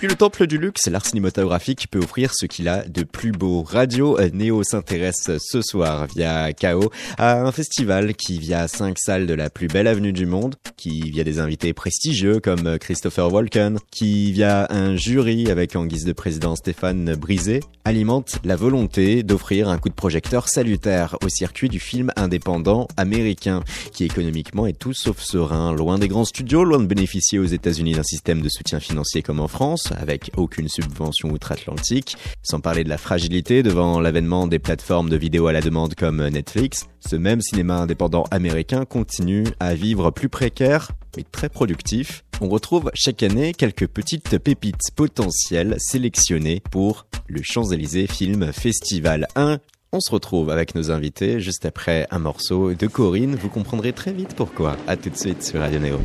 Depuis le temple du luxe, l'art cinématographique peut offrir ce qu'il a de plus beau. Radio Néo s'intéresse ce soir via KO à un festival qui via cinq salles de la plus belle avenue du monde, qui via des invités prestigieux comme Christopher Walken, qui via un jury avec en guise de président Stéphane Brisé, alimente la volonté d'offrir un coup de projecteur salutaire au circuit du film indépendant américain, qui économiquement est tout sauf serein, loin des grands studios, loin de bénéficier aux États-Unis d'un système de soutien financier comme en France, avec aucune subvention outre-Atlantique, sans parler de la fragilité devant l'avènement des plateformes de vidéos à la demande comme Netflix, ce même cinéma indépendant américain continue à vivre plus précaire mais très productif. On retrouve chaque année quelques petites pépites potentielles sélectionnées pour le Champs-Élysées Film Festival 1 on se retrouve avec nos invités juste après un morceau de Corinne. Vous comprendrez très vite pourquoi. A tout de suite sur Radio Néo.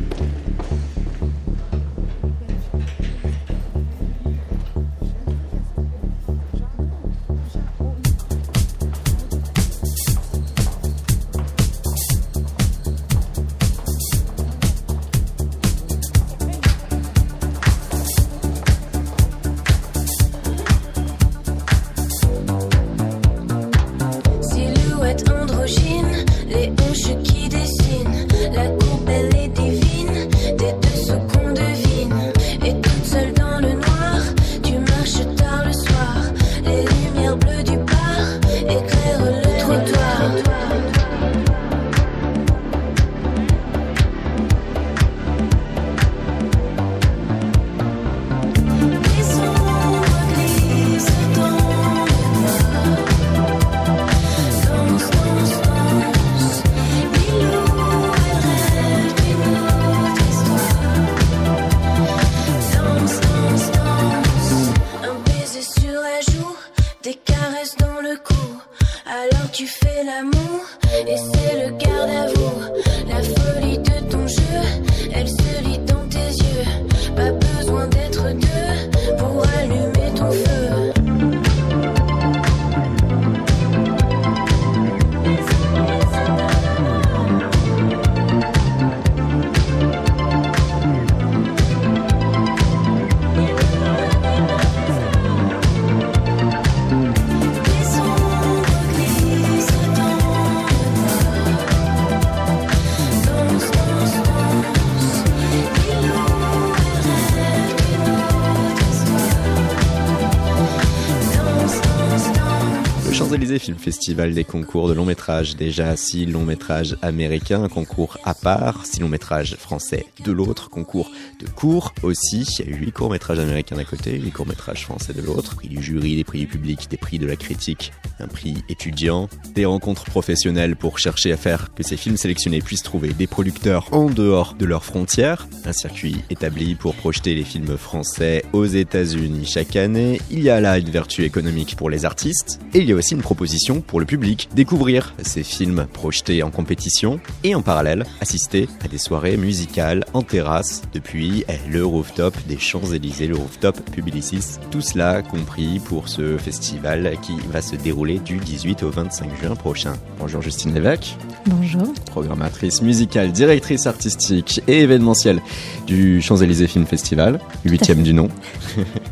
Festival des concours de long métrage. Déjà six longs métrages américains, concours à part, six longs métrages français de l'autre, concours de cours aussi. Il y a huit courts métrages américains d'un côté, huit courts métrages français de l'autre. Prix du jury, des prix du public, des prix de la critique, un prix étudiant, des rencontres professionnelles pour chercher à faire que ces films sélectionnés puissent trouver des producteurs en dehors de leurs frontières. Un circuit établi pour projeter les films français aux États-Unis chaque année. Il y a là une vertu économique pour les artistes et il y a aussi une proposition pour le public, découvrir ces films projetés en compétition et en parallèle assister à des soirées musicales en terrasse depuis eh, le rooftop des Champs-Élysées, le rooftop Publicis. Tout cela compris pour ce festival qui va se dérouler du 18 au 25 juin prochain. Bonjour Justine Lévesque. Bonjour. Programmatrice musicale, directrice artistique et événementielle du Champs-Élysées Film Festival, huitième du nom.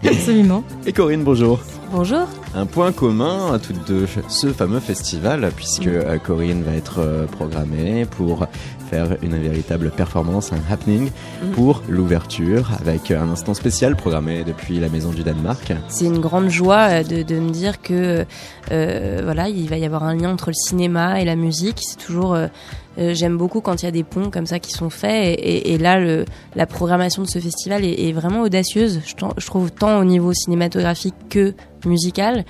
Absolument. Et Corinne, bonjour. Bonjour. Un point commun à toutes deux, ce fameux festival, puisque euh, Corinne va être euh, programmée pour faire une véritable performance, un happening pour l'ouverture, avec un instant spécial programmé depuis la Maison du Danemark. C'est une grande joie euh, de, me dire que voilà, il va y avoir un lien entre le cinéma et la musique. C'est toujours j'aime beaucoup quand il y a des ponts comme ça qui sont faits et, là la programmation de ce festival est, vraiment audacieuse je, trouve tant au niveau cinématographique que musical.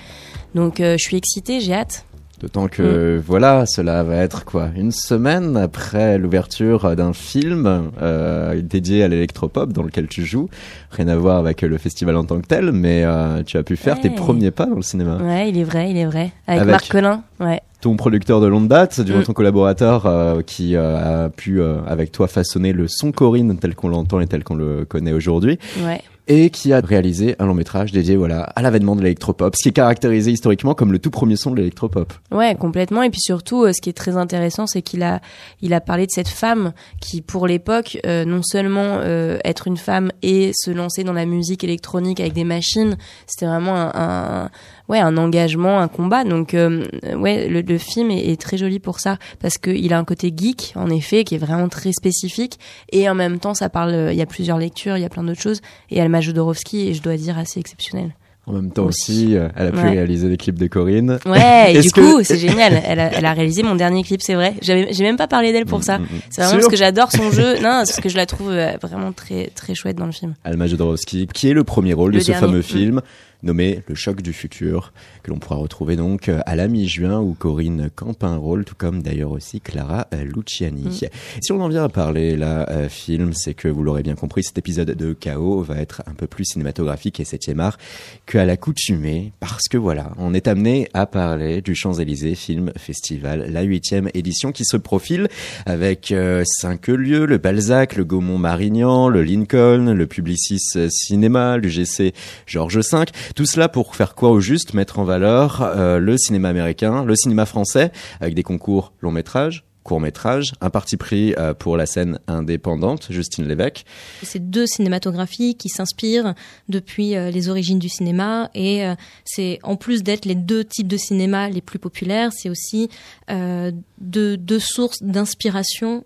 Donc euh, je suis excitée, j'ai hâte. D'autant que mm. voilà, cela va être quoi Une semaine après l'ouverture d'un film euh, dédié à l'électropop dans lequel tu joues. Rien à voir avec le festival en tant que tel, mais euh, tu as pu faire tes premiers pas dans le cinéma. Ouais, il est vrai, il est vrai. Avec, Marc Collin, ouais. Ton producteur de longue date, du mm. ton collaborateur qui a pu avec toi façonner le son Corinne tel qu'on l'entend et tel qu'on le connaît aujourd'hui. Ouais et qui a réalisé un long métrage dédié voilà à l'avènement de l'électropop, ce qui est caractérisé historiquement comme le tout premier son de l'électropop. Ouais, complètement. Et puis surtout, euh, ce qui est très intéressant, c'est qu'il a il a parlé de cette femme qui, pour l'époque, euh, non seulement euh, être une femme et se lancer dans la musique électronique avec des machines, c'était vraiment un, un, ouais un engagement, un combat. Donc ouais, le, le film est, est, très joli pour ça parce qu'il a un côté geek en effet qui est vraiment très spécifique et en même temps ça parle. Il y a plusieurs lectures, il y a plein d'autres choses et elle Jodorowsky et je dois dire assez exceptionnel. En même temps aussi, euh, elle a pu réaliser des clips de Corinne. Ouais, et du coup, c'est génial. Elle a, elle a, réalisé mon dernier clip, c'est vrai. J'ai même pas parlé d'elle pour ça. Mm, mm, mm. C'est vraiment parce que j'adore son jeu. Non, parce que je la trouve euh, vraiment très, très chouette dans le film. Alma Jodorowsky, qui est le premier rôle de ce fameux film nommé Le choc du futur, que l'on pourra retrouver donc euh, à la mi-juin où Corinne campe un rôle, tout comme d'ailleurs aussi Clara euh, Luciani. Mm. Si on en vient à parler là, euh, film, c'est que vous l'aurez bien compris, cet épisode de Chaos va être un peu plus cinématographique et septième art qu'à l'accoutumée, parce que voilà, on est amené à parler du Champs-Élysées Film Festival, la huitième édition qui se profile avec cinq lieux, le Balzac, le Gaumont-Marignan, le Lincoln, le Publicis Cinéma, l'UGC Georges V. Tout cela pour faire quoi au juste Mettre en valeur euh, le cinéma américain, le cinéma français, avec des concours long métrage, court métrage, un parti pris euh, pour la scène indépendante, Justine Lévesque. C'est deux cinématographies qui s'inspirent depuis euh, les origines du cinéma et c'est en plus d'être les deux types de cinéma les plus populaires, c'est aussi deux, deux sources d'inspiration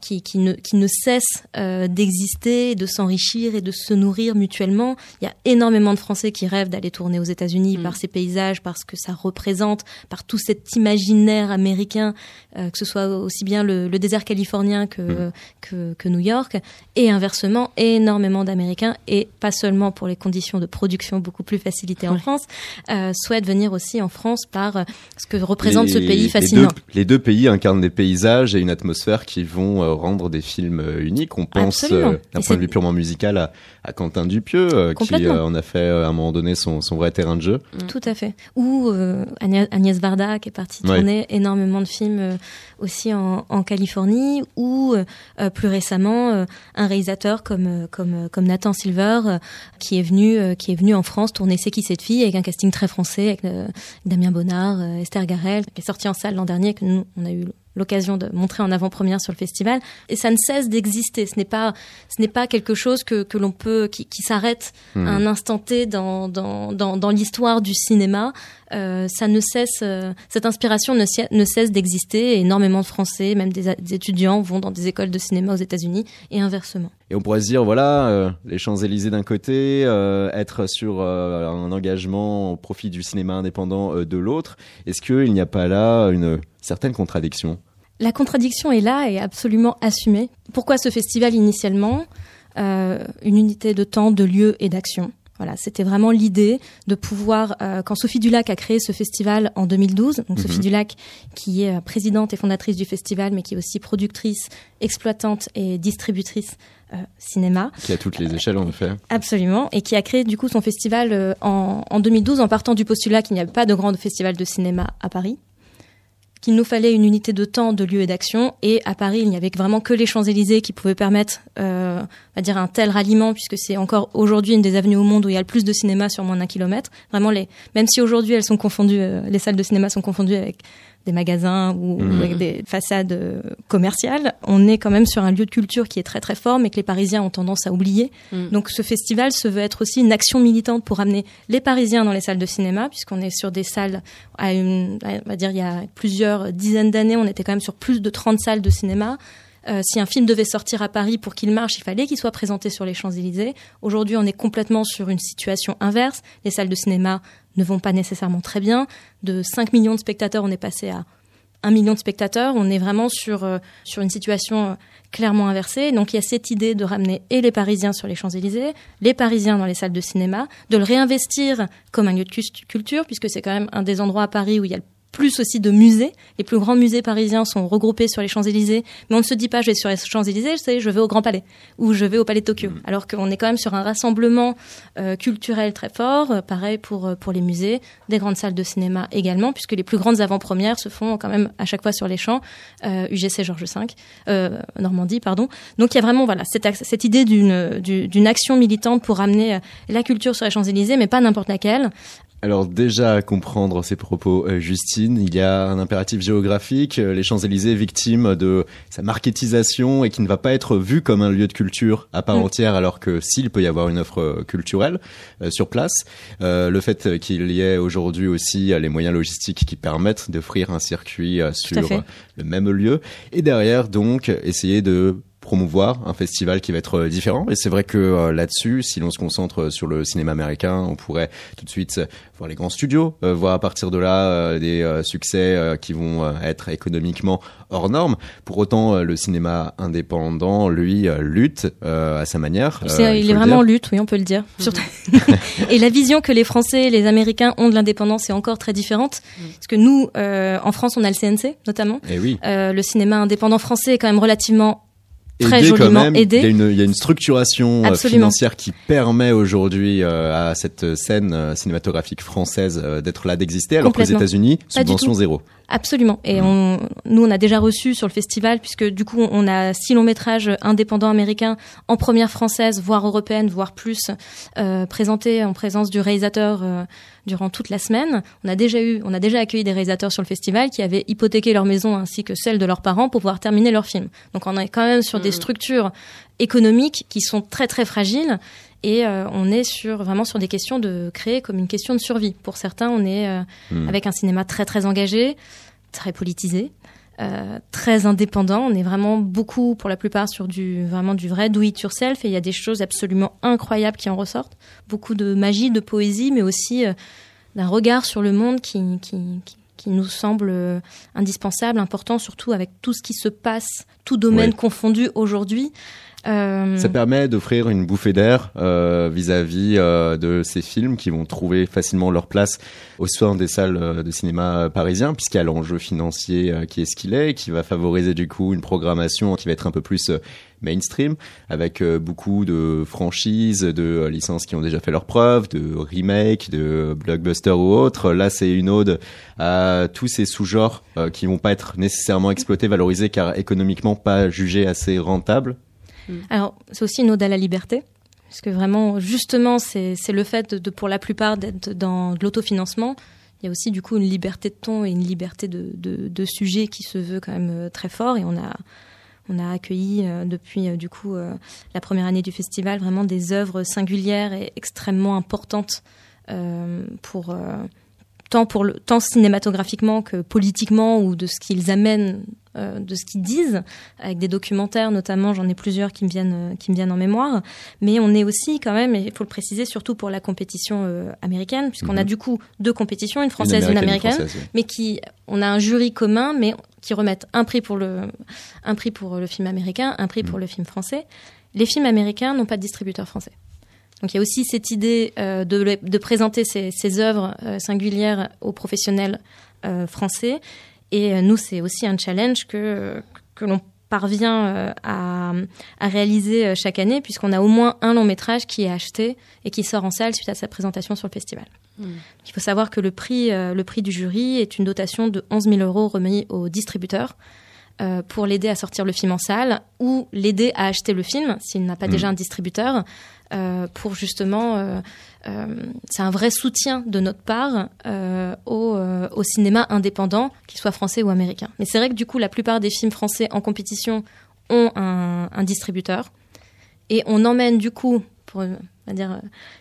qui, qui, ne, qui ne cesse euh, d'exister, de s'enrichir et de se nourrir mutuellement. Il y a énormément de Français qui rêvent d'aller tourner aux États-Unis mm. par ces paysages, parce que ça représente, par tout cet imaginaire américain, euh, que ce soit aussi bien le, le désert californien que, mm. que, que, New York, et inversement, énormément d'Américains, et pas seulement pour les conditions de production beaucoup plus facilitées en France, euh, souhaitent venir aussi en France par ce que représente ce pays fascinant. Les deux, les deux, pays incarnent des paysages et une atmosphère qui vont rendre des films euh, uniques. On pense euh, d'un point de vue purement musical à, à Quentin Dupieux, qui en a fait à un moment donné son, son vrai terrain de jeu. Mm. Tout à fait. Ou Agnès Varda qui est partie tourner énormément de films aussi en, en Californie, ou plus récemment un réalisateur comme comme comme Nathan Silver qui est venu qui est venu en France tourner C'est qui cette fille avec un casting très français avec Damien Bonnard, Esther Garel qui est sorti en salle l'an dernier que nous on a eu l'occasion de montrer en avant-première sur le festival. Et ça ne cesse d'exister. Ce n'est pas, ce n'est pas quelque chose que, que l'on peut, qui, qui s'arrête à hmm. un instant T dans, dans, dans, dans l'histoire du cinéma. Euh, ça ne cesse, euh, cette inspiration ne, ne cesse d'exister. Et énormément de Français, même des, étudiants, vont dans des écoles de cinéma aux États-Unis et inversement. Et on pourrait se dire, voilà, euh, les Champs-Élysées d'un côté, être sur un engagement au profit du cinéma indépendant de l'autre. Est-ce qu'il n'y a pas là une certaines contradictions. La contradiction est là et absolument assumée. Pourquoi ce festival initialement euh, Une unité de temps, de lieu et d'action. Voilà, c'était vraiment l'idée de pouvoir, euh, quand Sophie Dulac a créé ce festival en 2012, donc Sophie mhm. Dulac qui est euh, présidente et fondatrice du festival, mais qui est aussi productrice, exploitante et distributrice euh, cinéma. Qui a toutes les échelles en effet. Absolument, et qui a créé du coup son festival en, en 2012 en partant du postulat qu'il n'y avait pas de grand festival de cinéma à Paris qu'il nous fallait une unité de temps, de lieu et d'action. Et à Paris, il n'y avait vraiment que les Champs-Élysées qui pouvaient permettre, euh, dire, un tel ralliement, puisque c'est encore aujourd'hui une des avenues au monde où il y a le plus de cinéma sur moins d'un kilomètre. Vraiment, les, même si aujourd'hui elles sont confondues, euh, les salles de cinéma sont confondues avec des magasins ou mmh. avec des façades euh, commerciales. On est quand même sur un lieu de culture qui est très très fort, mais que les Parisiens ont tendance à oublier. Mmh. Donc ce festival se veut être aussi une action militante pour amener les Parisiens dans les salles de cinéma, puisqu'on est sur des salles, à une, on va dire il y a plusieurs dizaines d'années, on était quand même sur plus de 30 salles de cinéma. Euh, si un film devait sortir à Paris pour qu'il marche, il fallait qu'il soit présenté sur les Champs-Élysées. Aujourd'hui, on est complètement sur une situation inverse. Les salles de cinéma ne vont pas nécessairement très bien. De 5 millions de spectateurs, on est passé à 1 million de spectateurs. On est vraiment sur, euh, sur une situation euh, clairement inversée. Donc il y a cette idée de ramener et les Parisiens sur les Champs-Élysées, les Parisiens dans les salles de cinéma, de le réinvestir comme un lieu de culture, puisque c'est quand même un des endroits à Paris où il y a le plus aussi de musées. Les plus grands musées parisiens sont regroupés sur les Champs-Élysées, mais on ne se dit pas je vais sur les Champs-Élysées, je vais au Grand Palais ou je vais au Palais de Tokyo. Mm. Alors qu'on est quand même sur un rassemblement euh, culturel très fort, euh, pareil pour euh, pour les musées, des grandes salles de cinéma également, puisque les plus grandes avant-premières se font quand même à chaque fois sur les champs, UGC Georges V, Normandie, pardon. Donc il y a vraiment voilà cette, cette idée d'une d'une action militante pour amener la culture sur les Champs-Élysées, mais pas n'importe laquelle, alors déjà à comprendre ces propos, euh, Justine, il y a un impératif géographique, euh, les Champs-Élysées victimes de sa marketisation et qui ne va pas être vu comme un lieu de culture à part mm. entière, alors que s'il peut y avoir une offre euh, culturelle sur place, le fait qu'il y ait aujourd'hui aussi les moyens logistiques qui permettent d'offrir un circuit sur le même lieu, et derrière donc essayer de promouvoir un festival qui va être euh, différent. Et c'est vrai que euh, là-dessus, si l'on se concentre sur le cinéma américain, on pourrait tout de suite voir les grands studios, euh, voir à partir de là des succès qui vont être économiquement hors normes. Pour autant, le cinéma indépendant, lui, lutte à sa manière. il, est vraiment lutte, oui, on peut le dire. et la vision que les Français et les Américains ont de l'indépendance est encore très différente. Mm. Parce que nous, en France, on a le CNC, notamment. Et eh oui. le cinéma indépendant français est quand même relativement très joliment aidé. Il y, a une, il y, a une, structuration euh, financière qui permet aujourd'hui euh, à cette scène euh, cinématographique française d'être là, d'exister, alors qu'aux États-Unis, subvention zéro. Absolument. Et mm. on, nous, on a déjà reçu sur le festival, puisque du coup, on a six longs métrages indépendants américains en première française, voire européenne, voire plus, euh, présentés en présence du réalisateur euh, durant toute la semaine. On a déjà eu, on a déjà accueilli des réalisateurs sur le festival qui avaient hypothéqué leur maison ainsi que celle de leurs parents pour pouvoir terminer leur film. Donc, on est quand même sur des mm. structures économiques qui sont très très fragiles et euh, on est sur vraiment sur des questions de créer comme une question de survie. Pour certains, on est euh, hmm. avec un cinéma très très engagé, très politisé. Euh, très indépendant. On est vraiment beaucoup, pour la plupart, sur du vraiment du vrai do it yourself. Et il y a des choses absolument incroyables qui en ressortent. Beaucoup de magie, de poésie, mais aussi d'un regard sur le monde qui, qui, qui, nous semble indispensable, important, surtout avec tout ce qui se passe, tout domaine confondu aujourd'hui. Euh, Ça permet d'offrir une bouffée d'air euh, vis-à-vis euh, de ces films qui vont trouver facilement leur place au sein des salles de cinéma parisiens, puisqu'il y a l'enjeu financier qui est ce qu'il est, qui va favoriser du coup une programmation qui va être un peu plus mainstream, avec beaucoup de franchises, de licences qui ont déjà fait leurs preuves, de remakes, de blockbusters ou autres. Là, c'est une ode à tous ces sous-genres qui vont pas être nécessairement exploités, valorisés, car économiquement pas jugés assez rentables Mm. Alors, c'est aussi une ode à la liberté. Parce que vraiment, justement, c'est le fait de, pour la plupart, d'être dans l'autofinancement. Il y a aussi, du coup, une liberté de ton et une liberté de, de, sujet qui se veut quand même euh, très fort. Et on a, on a accueilli euh, depuis, euh, du coup, la première année du festival, vraiment des œuvres singulières et extrêmement importantes pour tant pour le tant cinématographiquement que politiquement ou de ce qu'ils amènent euh, de ce qu'ils disent avec des documentaires notamment j'en ai plusieurs qui me viennent euh, qui me viennent en mémoire mais on est aussi quand même et il faut le préciser surtout pour la compétition euh, américaine puisqu'on a mhm. du coup deux compétitions une française et une américaine, mais qui on a un jury commun mais qui remettent un prix pour le un prix pour le film américain un prix pour mhm. le film français les films américains n'ont pas de distributeur français donc il y a aussi cette idée euh, de, de, présenter ces, ces œuvres singulières aux professionnels français. Et nous, c'est aussi un challenge que, que l'on parvient à, à, réaliser chaque année, puisqu'on a au moins un long métrage qui est acheté et qui sort en salle suite à sa présentation sur le festival. Hmm. Il faut savoir que le prix, le prix du jury est une dotation de 11 000 euros remis au distributeur pour l'aider à sortir le film en salle ou l'aider à acheter le film s'il n'a pas hmm. déjà un distributeur euh, pour justement, euh, euh, c'est un vrai soutien de notre part au, cinéma indépendant, qu'il soit français ou américain. Mais c'est vrai que du coup, la plupart des films français en compétition ont un, distributeur et on emmène du coup, pour dire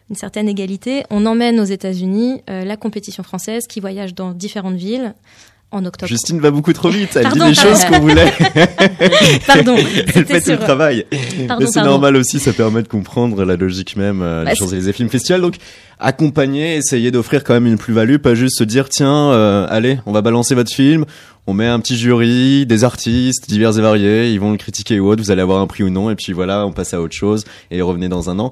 une certaine égalité, on emmène aux États-Unis la compétition française qui voyage dans différentes villes en octobre. Justine va beaucoup trop vite. Elle dit des choses qu'on voulait. pardon. Elle fait tout le travail. Mais c'est normal aussi, ça permet de comprendre la logique même euh, bah, des Champs-Élysées Film Festival. Donc, accompagner, essayer d'offrir quand même une plus-value, pas juste se dire, tiens, euh, allez, on va balancer votre film, on met un petit jury, des artistes divers et variés, ils vont le critiquer ou autre, vous allez avoir un prix ou non, et puis voilà, on passe à autre chose, et revenez dans un an.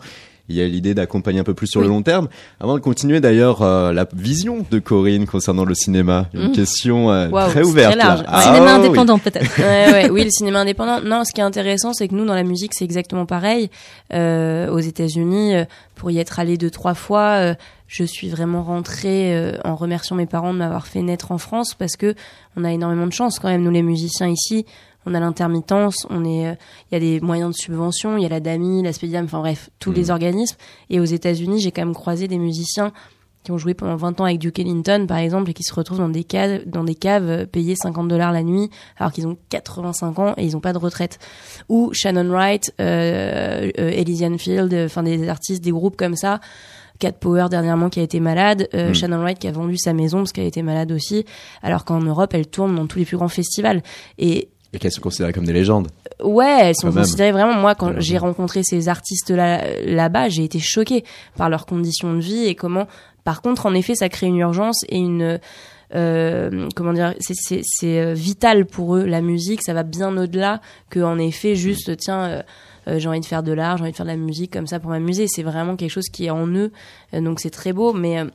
Il y a l'idée d'accompagner un peu plus sur le long terme. Avant de continuer d'ailleurs, euh, la vision de Corinne concernant le cinéma, une Mmh. question euh, très ouverte. très large. Ah, Cinéma indépendant peut-être. Ouais, ouais, oui, le cinéma indépendant. Non, ce qui est intéressant, c'est que nous, dans la musique, c'est exactement pareil. Euh, aux États-Unis, euh, pour y être allé deux, trois fois, euh, je suis vraiment rentrée euh, en remerciant mes parents de m'avoir fait naître en France parce que on a énormément de chance quand même, nous les musiciens ici. On a l'intermittence, on est, euh, il y a des moyens de subvention, il y a la DAMI, la Spediam, enfin bref, tous les organismes. Et aux États-Unis, j'ai quand même croisé des musiciens qui ont joué pendant 20 ans avec Duke Ellington, par exemple, et qui se retrouvent dans des caves, dans des caves euh, payés 50 dollars la nuit, alors qu'ils ont 85 ans et ils n'ont pas de retraite. Ou Shannon Wright, euh, euh, Elysian Field, euh, enfin des artistes, des groupes comme ça. Cat Power dernièrement qui a été malade, euh, Mm. Shannon Wright qui a vendu sa maison parce qu'elle était malade aussi, alors qu'en Europe elle tourne dans tous les plus grands festivals. Et Et qu'elles sont considérées comme des légendes. Ouais, elles sont considérées vraiment. Moi, quand j'ai rencontré ces artistes-là là-bas, j'ai été choquée par leurs conditions de vie et comment. Par contre, en effet, ça crée une urgence et une euh, comment dire, c'est- c'est c'est, euh, vital pour eux la musique. Ça va bien au-delà que en effet juste tiens. euh, euh, j'ai envie de faire de l'art, j'ai envie de faire de la musique comme ça pour m'amuser. C'est vraiment quelque chose qui est en eux, Euh, donc c'est très beau. Mais euh,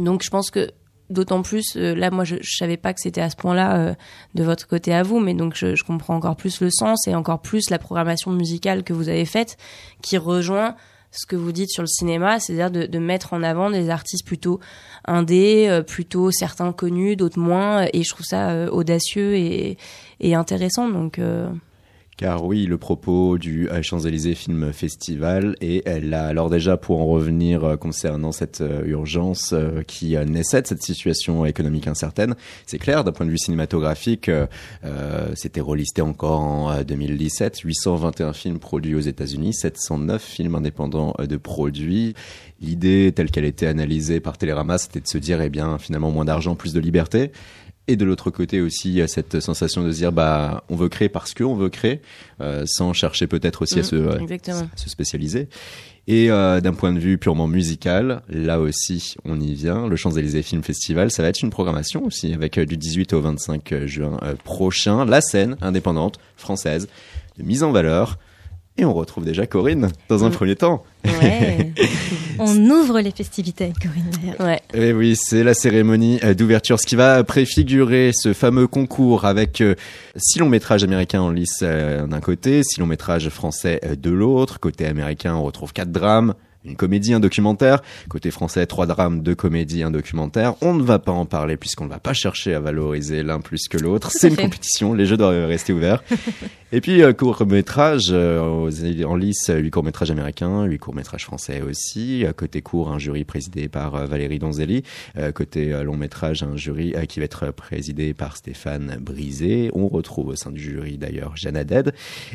donc je pense que d'autant plus, euh, là moi je, je savais pas que c'était à ce point-là euh, de votre côté à vous, mais donc je, comprends encore plus le sens et encore plus la programmation musicale que vous avez faite qui rejoint ce que vous dites sur le cinéma, c'est-à-dire de, de mettre en avant des artistes plutôt indés, euh, plutôt certains connus, d'autres moins, et je trouve ça euh, audacieux et, et intéressant. Donc Car oui, le propos du euh, Champs-Élysées Film Festival, et a alors déjà pour en revenir euh, concernant cette euh, urgence qui naissait de cette situation économique incertaine, c'est clair, d'un point de vue cinématographique, c'était relisté encore en euh, 2017, 821 films produits aux États-Unis, 709 films indépendants de produits. L'idée telle qu'elle était analysée par Télérama, c'était de se dire, eh bien, finalement, moins d'argent, plus de liberté. Et de l'autre côté aussi, il y a cette sensation de se dire, bah, on veut créer parce que on veut créer, euh, sans chercher peut-être aussi à, Mm, se, euh, spécialiser. Et euh, d'un point de vue purement musical, là aussi, on y vient. Le Champs-Élysées Film Festival, ça va être une programmation aussi, avec euh, du 18 au 25 juin prochain, la scène indépendante française de mise en valeur. Et on retrouve déjà Corinne dans un Mm. premier temps. ouais, On ouvre les festivités avec Corinne ouais. Et Eh oui, c'est la cérémonie euh, d'ouverture, ce qui va préfigurer ce fameux concours avec euh, six longs métrages américains en lice euh, d'un côté, six longs métrages français de l'autre. Côté américain, on retrouve quatre drames. Une comédie, un documentaire. Côté français, trois drames, deux comédies, un documentaire. On ne va pas en parler puisqu'on ne va pas chercher à valoriser l'un plus que l'autre. C'est une fait. compétition, les jeux doivent rester ouverts. Et puis, euh, court-métrage, euh, en lice, euh, huit courts-métrages américains, huit courts-métrages français aussi. Euh, Côté court, un jury présidé par euh, Valérie Donzelli. Côté long-métrage, un jury qui va être présidé par Stéphane Brisé. On retrouve au sein du jury d'ailleurs Jeanne Haddad.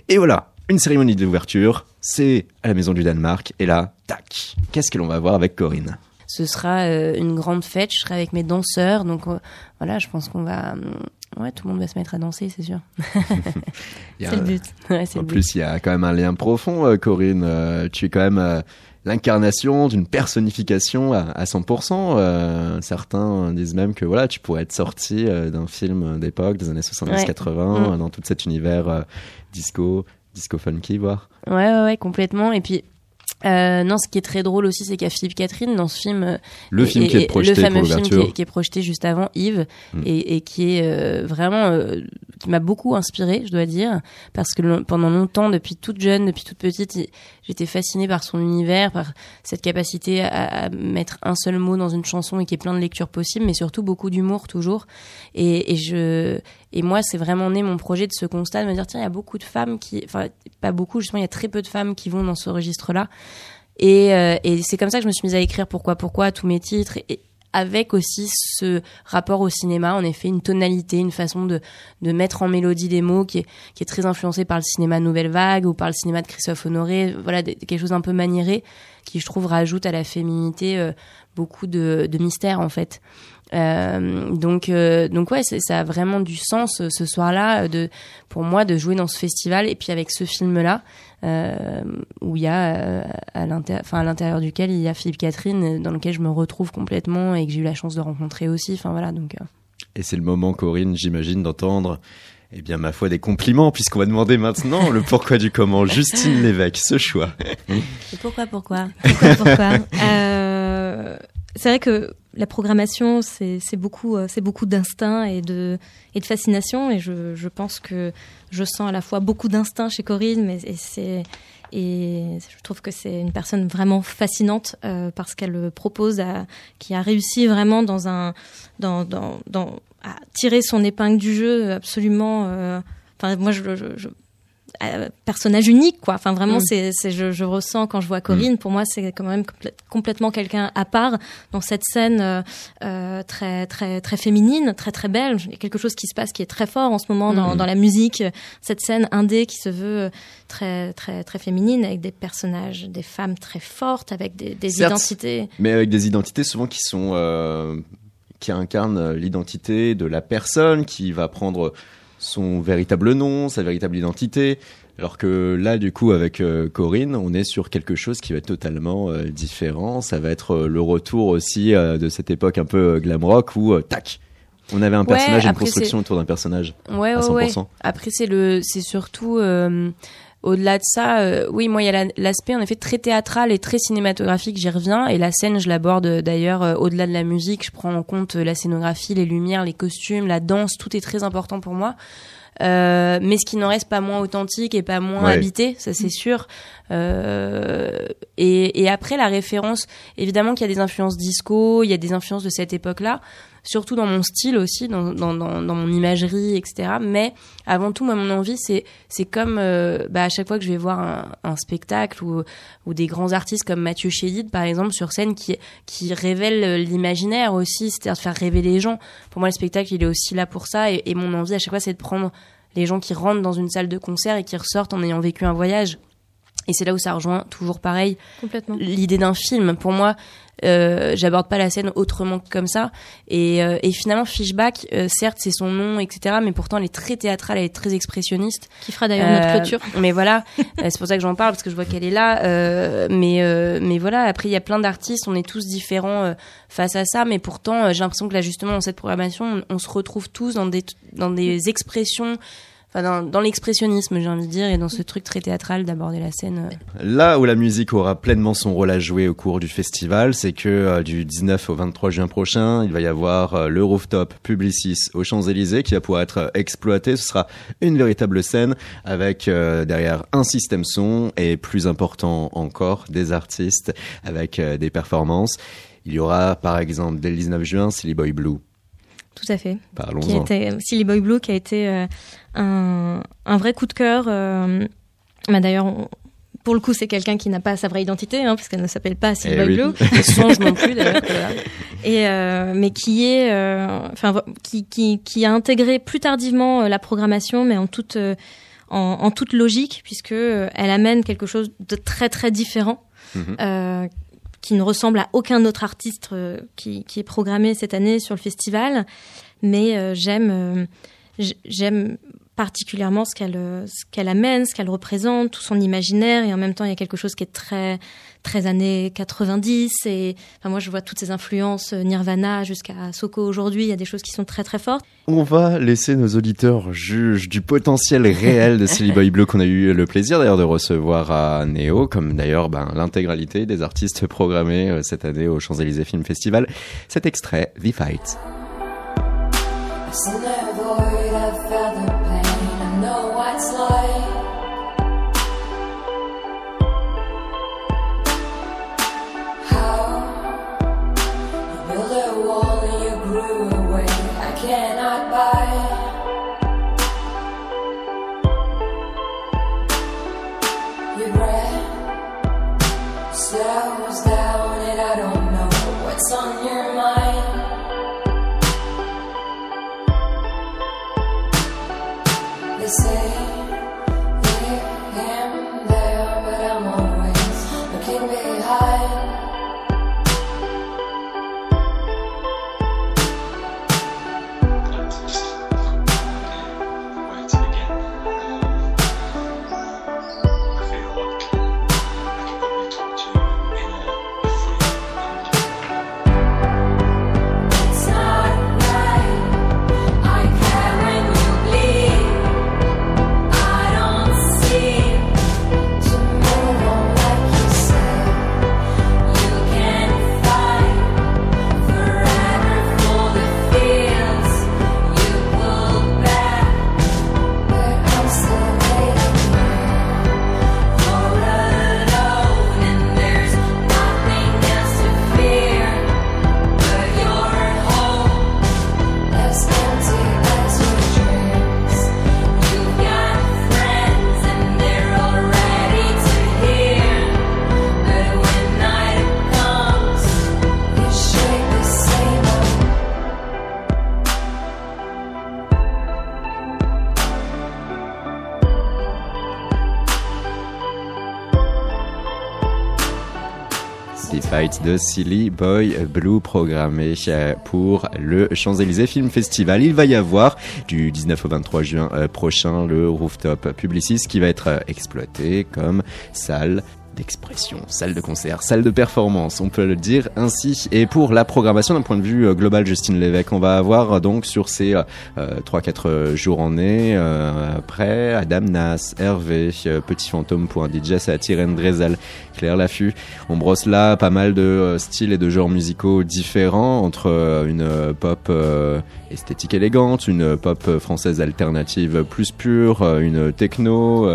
Et voilà, une cérémonie d'ouverture. C'est à la Maison du Danemark. Et là, tac, qu'est-ce que l'on va voir avec Corinne Ce sera euh, une grande fête. Je serai avec mes danseurs, donc euh, voilà, je pense qu'on va, euh, ouais, tout le monde va se mettre à danser, c'est sûr. C'est le but. Ouais, En le but. plus, il y a quand même un lien profond, Corinne. Tu es quand même l'incarnation d'une personnification à, à 100%. Euh, certains disent même que voilà, tu pourrais être sorti d'un film d'époque des années 70-80, Ouais. euh, dans tout cet univers euh, disco, disco funky, voire. Ouais, ouais, ouais, complètement. Et puis, euh, non, ce qui est très drôle aussi, c'est a Philippe Catherine dans ce film. euh, Le et- film qui est projeté le fameux pour film qui est, qui est projeté juste avant Yves Mm. et, et qui est euh, vraiment euh, qui m'a beaucoup inspiré je dois dire parce que pendant longtemps depuis toute jeune depuis toute petite j'étais fascinée par son univers par cette capacité à, mettre un seul mot dans une chanson et qui est plein de lectures possibles mais surtout beaucoup d'humour toujours. Et, et je et moi c'est vraiment né mon projet de ce constat de me dire tiens il y a beaucoup de femmes qui enfin pas beaucoup justement il y a très peu de femmes qui vont dans ce registre là et, euh, et c'est comme ça que je me suis mise à écrire pourquoi pourquoi tous mes titres avec aussi ce rapport au cinéma, en effet, une tonalité, une façon de, de mettre en mélodie des mots qui est, qui est très influencée par le cinéma Nouvelle Vague ou par le cinéma de Christophe Honoré, voilà, quelque chose un peu maniéré qui, je trouve, rajoute à la féminité euh, beaucoup de, de mystère, en fait. Euh, donc, euh, donc ouais, ça a vraiment du sens ce soir-là pour moi de jouer dans ce festival et puis avec ce film-là où il y a euh, à l'intérieur, duquel il y a Philippe Catherine euh, dans lequel je me retrouve complètement et que j'ai eu la chance de rencontrer aussi. Enfin voilà donc. euh, Et c'est le moment, Corinne, j'imagine, d'entendre Eh bien, ma foi, des compliments, puisqu'on va demander maintenant le pourquoi du comment. Justine Lévesque, ce choix. Pourquoi, pourquoi? Pourquoi, pourquoi? Euh, C'est vrai que la programmation, c'est beaucoup, c'est beaucoup d'instinct et de, et de fascination. Et je, je, pense que je sens à la fois beaucoup d'instinct chez Corinne, mais et et je trouve que c'est une personne vraiment fascinante euh, parce qu'elle propose, à, qui a réussi vraiment dans un, dans, dans, à tirer son épingle du jeu absolument. Euh, enfin, moi, je, euh, personnage unique quoi enfin vraiment mm. c'est je, je, ressens quand je vois Corinne mm. pour moi c'est quand même complètement quelqu'un à part dans cette scène euh, euh, très très très féminine très très belle il y a quelque chose qui se passe qui est très fort en ce moment dans, mm. dans la musique cette scène indé qui se veut très très très féminine avec des personnages des femmes très fortes avec des, des identités mais avec des identités souvent qui sont euh, qui incarnent l'identité de la personne qui va prendre son véritable nom, sa véritable identité. Alors que là, du coup, avec euh, Corinne, on est sur quelque chose qui va être totalement euh, différent. Ça va être euh, le retour aussi de cette époque un peu glam rock où, tac, on avait un personnage, une construction autour d'un personnage. Ouais, à 100%. Ouais. Après, c'est le, c'est surtout au-delà de ça, euh, oui, moi, il y a l'aspect en effet très théâtral et très cinématographique, j'y reviens. Et la scène, je l'aborde euh, d'ailleurs euh, au-delà de la musique. Je prends en compte la scénographie, les lumières, les costumes, la danse, tout est très important pour moi. Euh, mais ce qui n'en reste pas moins authentique et pas moins habité, ça c'est sûr. Euh, et, et, après la référence, évidemment qu'il y a des influences disco, il y a des influences de cette époque-là, surtout dans mon style aussi, dans, dans, dans, dans, mon imagerie, etc. Mais avant tout, moi, mon envie, c'est c'est comme euh, bah, à chaque fois que je vais voir un, un, spectacle ou, ou des grands artistes comme Mathieu Chédid, par exemple, sur scène, qui qui révèle l'imaginaire aussi, c'est-à-dire de faire rêver les gens. Pour moi, le spectacle, il est aussi là pour ça. Et, et mon envie à chaque fois, c'est de prendre les gens qui rentrent dans une salle de concert et qui ressortent en ayant vécu un voyage. Et c'est là où ça rejoint toujours pareil l'idée d'un film. Pour moi, euh, j'aborde pas la scène autrement que comme ça. Et, euh, et finalement, Fishback, euh, certes, c'est son nom, etc. Mais pourtant, elle est très théâtrale, elle est très expressionniste. Qui fera d'ailleurs notre euh, clôture. Mais voilà, c'est pour ça que j'en parle parce que je vois qu'elle est là. mais mais voilà, après, il y a plein d'artistes, on est tous différents face à ça. Mais pourtant, j'ai l'impression que là, justement, dans cette programmation, on, on se retrouve tous dans des dans des expressions dans, l'expressionnisme, j'ai envie de dire, et dans ce truc très théâtral d'aborder la scène. Euh. Là où la musique aura pleinement son rôle à jouer au cours du festival, c'est que euh, du 19 au 23 juin prochain, il va y avoir euh, le rooftop Publicis aux Champs-Élysées qui va pouvoir être exploité. Ce sera une véritable scène avec derrière un système son et plus important encore des artistes avec des performances. Il y aura par exemple dès le 19 juin Silly Boy Blue tout à fait. Parlons-en. Silly Boy Blue, qui a été euh, un, un, vrai coup de cœur. Euh, bah, D'ailleurs, pour le coup, c'est quelqu'un qui n'a pas sa vraie identité, hein, parce qu'elle ne s'appelle pas Silly eh. Elle songe non plus, d'ailleurs. Et euh, mais qui est, euh, enfin, qui, qui, qui a intégré plus tardivement euh, la programmation, mais en toute en, en, toute logique, puisque elle amène quelque chose de très très différent. Mm qui ne ressemble à aucun autre artiste euh, qui, qui, est programmé cette année sur le festival. Mais euh, j'aime euh, j'aime particulièrement ce qu'elle ce qu'elle amène, ce qu'elle représente, tout son imaginaire et en même temps il y a quelque chose qui est très très années 90 et enfin moi je vois toutes ces influences Nirvana jusqu'à Soko aujourd'hui, il y a des choses qui sont très très fortes. On va laisser nos auditeurs juges du potentiel réel de Silly Boy Blue qu'on a eu le plaisir d'ailleurs de recevoir à Neo comme d'ailleurs ben, l'intégralité des artistes programmés cette année au Champs-Élysées Film Festival. Cet extrait The Fight. De Silly Boy Blue programmé pour le Champs-Élysées Film Festival. Il va y avoir du 19 au 23 juin euh, prochain le rooftop Publicis qui va être exploité comme salle d'expression, salle de concert, salle de performance, on peut le dire ainsi. Et pour la programmation d'un point de vue euh, global, Justine Lévesque, on va avoir euh, donc sur ces euh, 3-4 jours en mai, après Adam Nas, Hervé, Petit Fantôme pour un DJ, ça attire Claire Laffut. On brosse là pas mal de styles et de genres musicaux différents entre une pop esthétique élégante, une pop française alternative plus pure, une techno.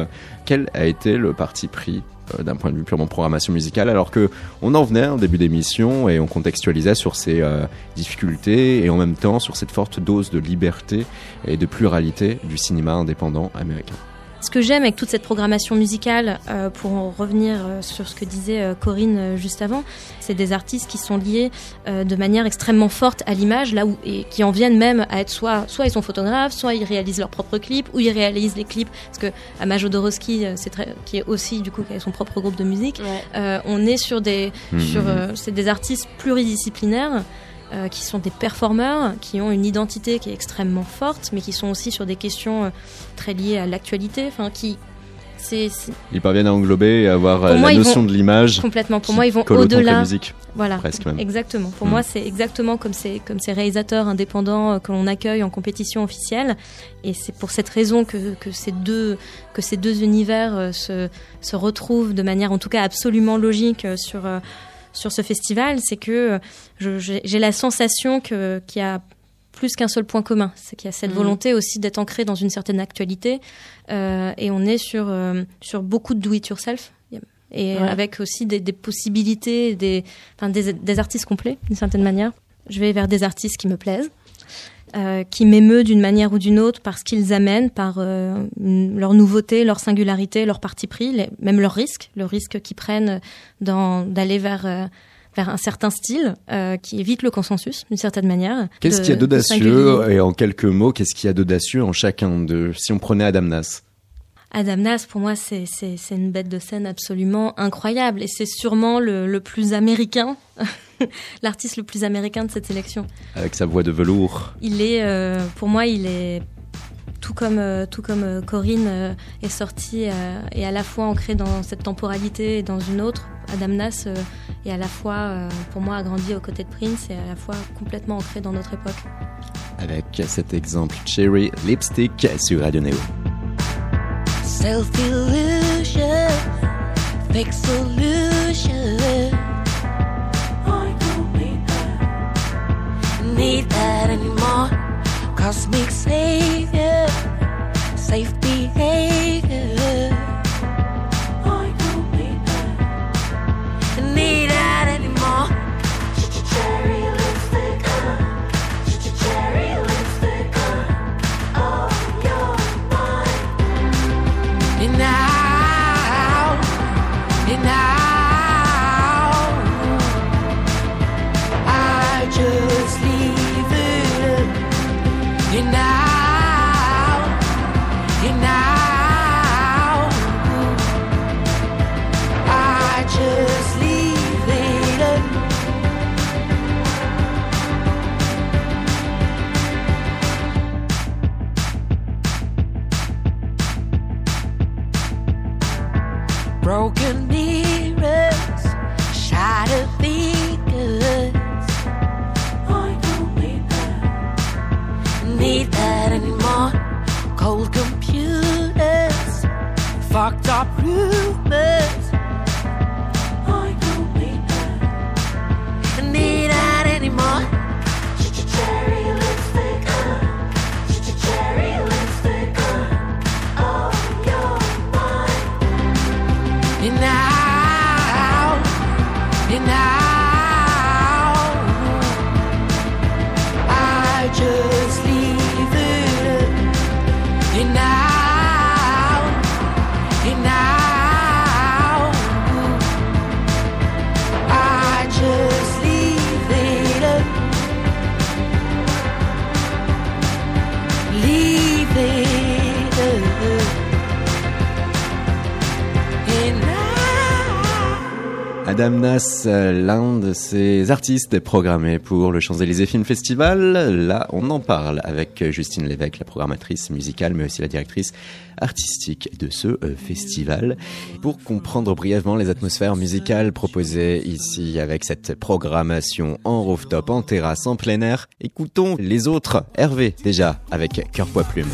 Quel a été le parti pris euh, d'un point de vue purement programmation musicale, alors que on en venait en début d'émission et on contextualisait sur ces euh, difficultés et en même temps sur cette forte dose de liberté et de pluralité du cinéma indépendant américain. Ce que j'aime avec toute cette programmation musicale, euh, pour en revenir euh, sur ce que disait euh, Corinne juste avant, c'est des artistes qui sont liés de manière extrêmement forte à l'image, là où et qui en viennent même à être soit soit ils sont photographes, soit ils réalisent leurs propres clips, ou ils réalisent les clips parce que Ama Jodorowsky, c'est très, qui est aussi du coup qui a son propre groupe de musique, on est sur des mmh, sur mmh. c'est des artistes pluridisciplinaires. Euh, qui sont des performeurs, qui ont une identité qui est extrêmement forte, mais qui sont aussi sur des questions euh, très liées à l'actualité, enfin qui Ils parviennent à englober et avoir euh, la notion de l'image. Complètement. Pour moi, ils vont au-delà. musique. Voilà. Presque même. Exactement. Pour moi, c'est exactement comme ces, comme ces réalisateurs indépendants que l'on accueille en compétition officielle. Et c'est pour cette raison que, que, ces deux, que ces deux univers se, se retrouvent de manière, en tout cas, absolument logique sur, sur ce festival, c'est que j'ai la sensation qu'il y a plus qu'un seul point commun. C'est qu'il y a cette mmh. volonté aussi d'être ancré dans une certaine actualité. Euh, et on est sur, euh, sur beaucoup de do-it-yourself. Et avec aussi des, possibilités, des, des, des artistes complets, d'une certaine manière. Je vais vers des artistes qui me plaisent. Euh, qui m'émeut d'une manière ou d'une autre parce qu'ils amènent par euh, leur nouveauté, leur singularité, leur parti pris, même leur risque, le risque qu'ils prennent d'aller vers euh, vers un certain style qui évite le consensus d'une certaine manière. Qu'est-ce qu'il y a d'audacieux et en quelques mots, qu'est-ce qu'il y a d'audacieux en chacun d'eux Si on prenait Adam Nas. Adam Nas, pour moi, c'est une bête de scène absolument incroyable et c'est sûrement le, le plus américain l'artiste le plus américain de cette sélection. Avec sa voix de velours. Il est, euh, pour moi, il est tout comme, euh, tout comme euh, Corinne est sorti et à la fois ancré dans cette temporalité et dans une autre. Adam Nas est à la fois, pour moi, a grandi aux côtés de Prince et à la fois complètement ancré dans notre époque. Avec cet exemple Cherry Lipstick sur Radio Neo. Self-illusion, fake solution. Need that anymore. Cosmic savior, safe behavior. Ces artistes programmés pour le Champs-Élysées Film Festival. Là, on en parle avec Justine Lévesque, la programmatrice musicale, mais aussi la directrice artistique de ce euh, festival. Pour comprendre brièvement les atmosphères musicales proposées ici avec cette programmation en rooftop, en terrasse, en plein air, écoutons les autres. Hervé, déjà, avec Cœur Poids Plume.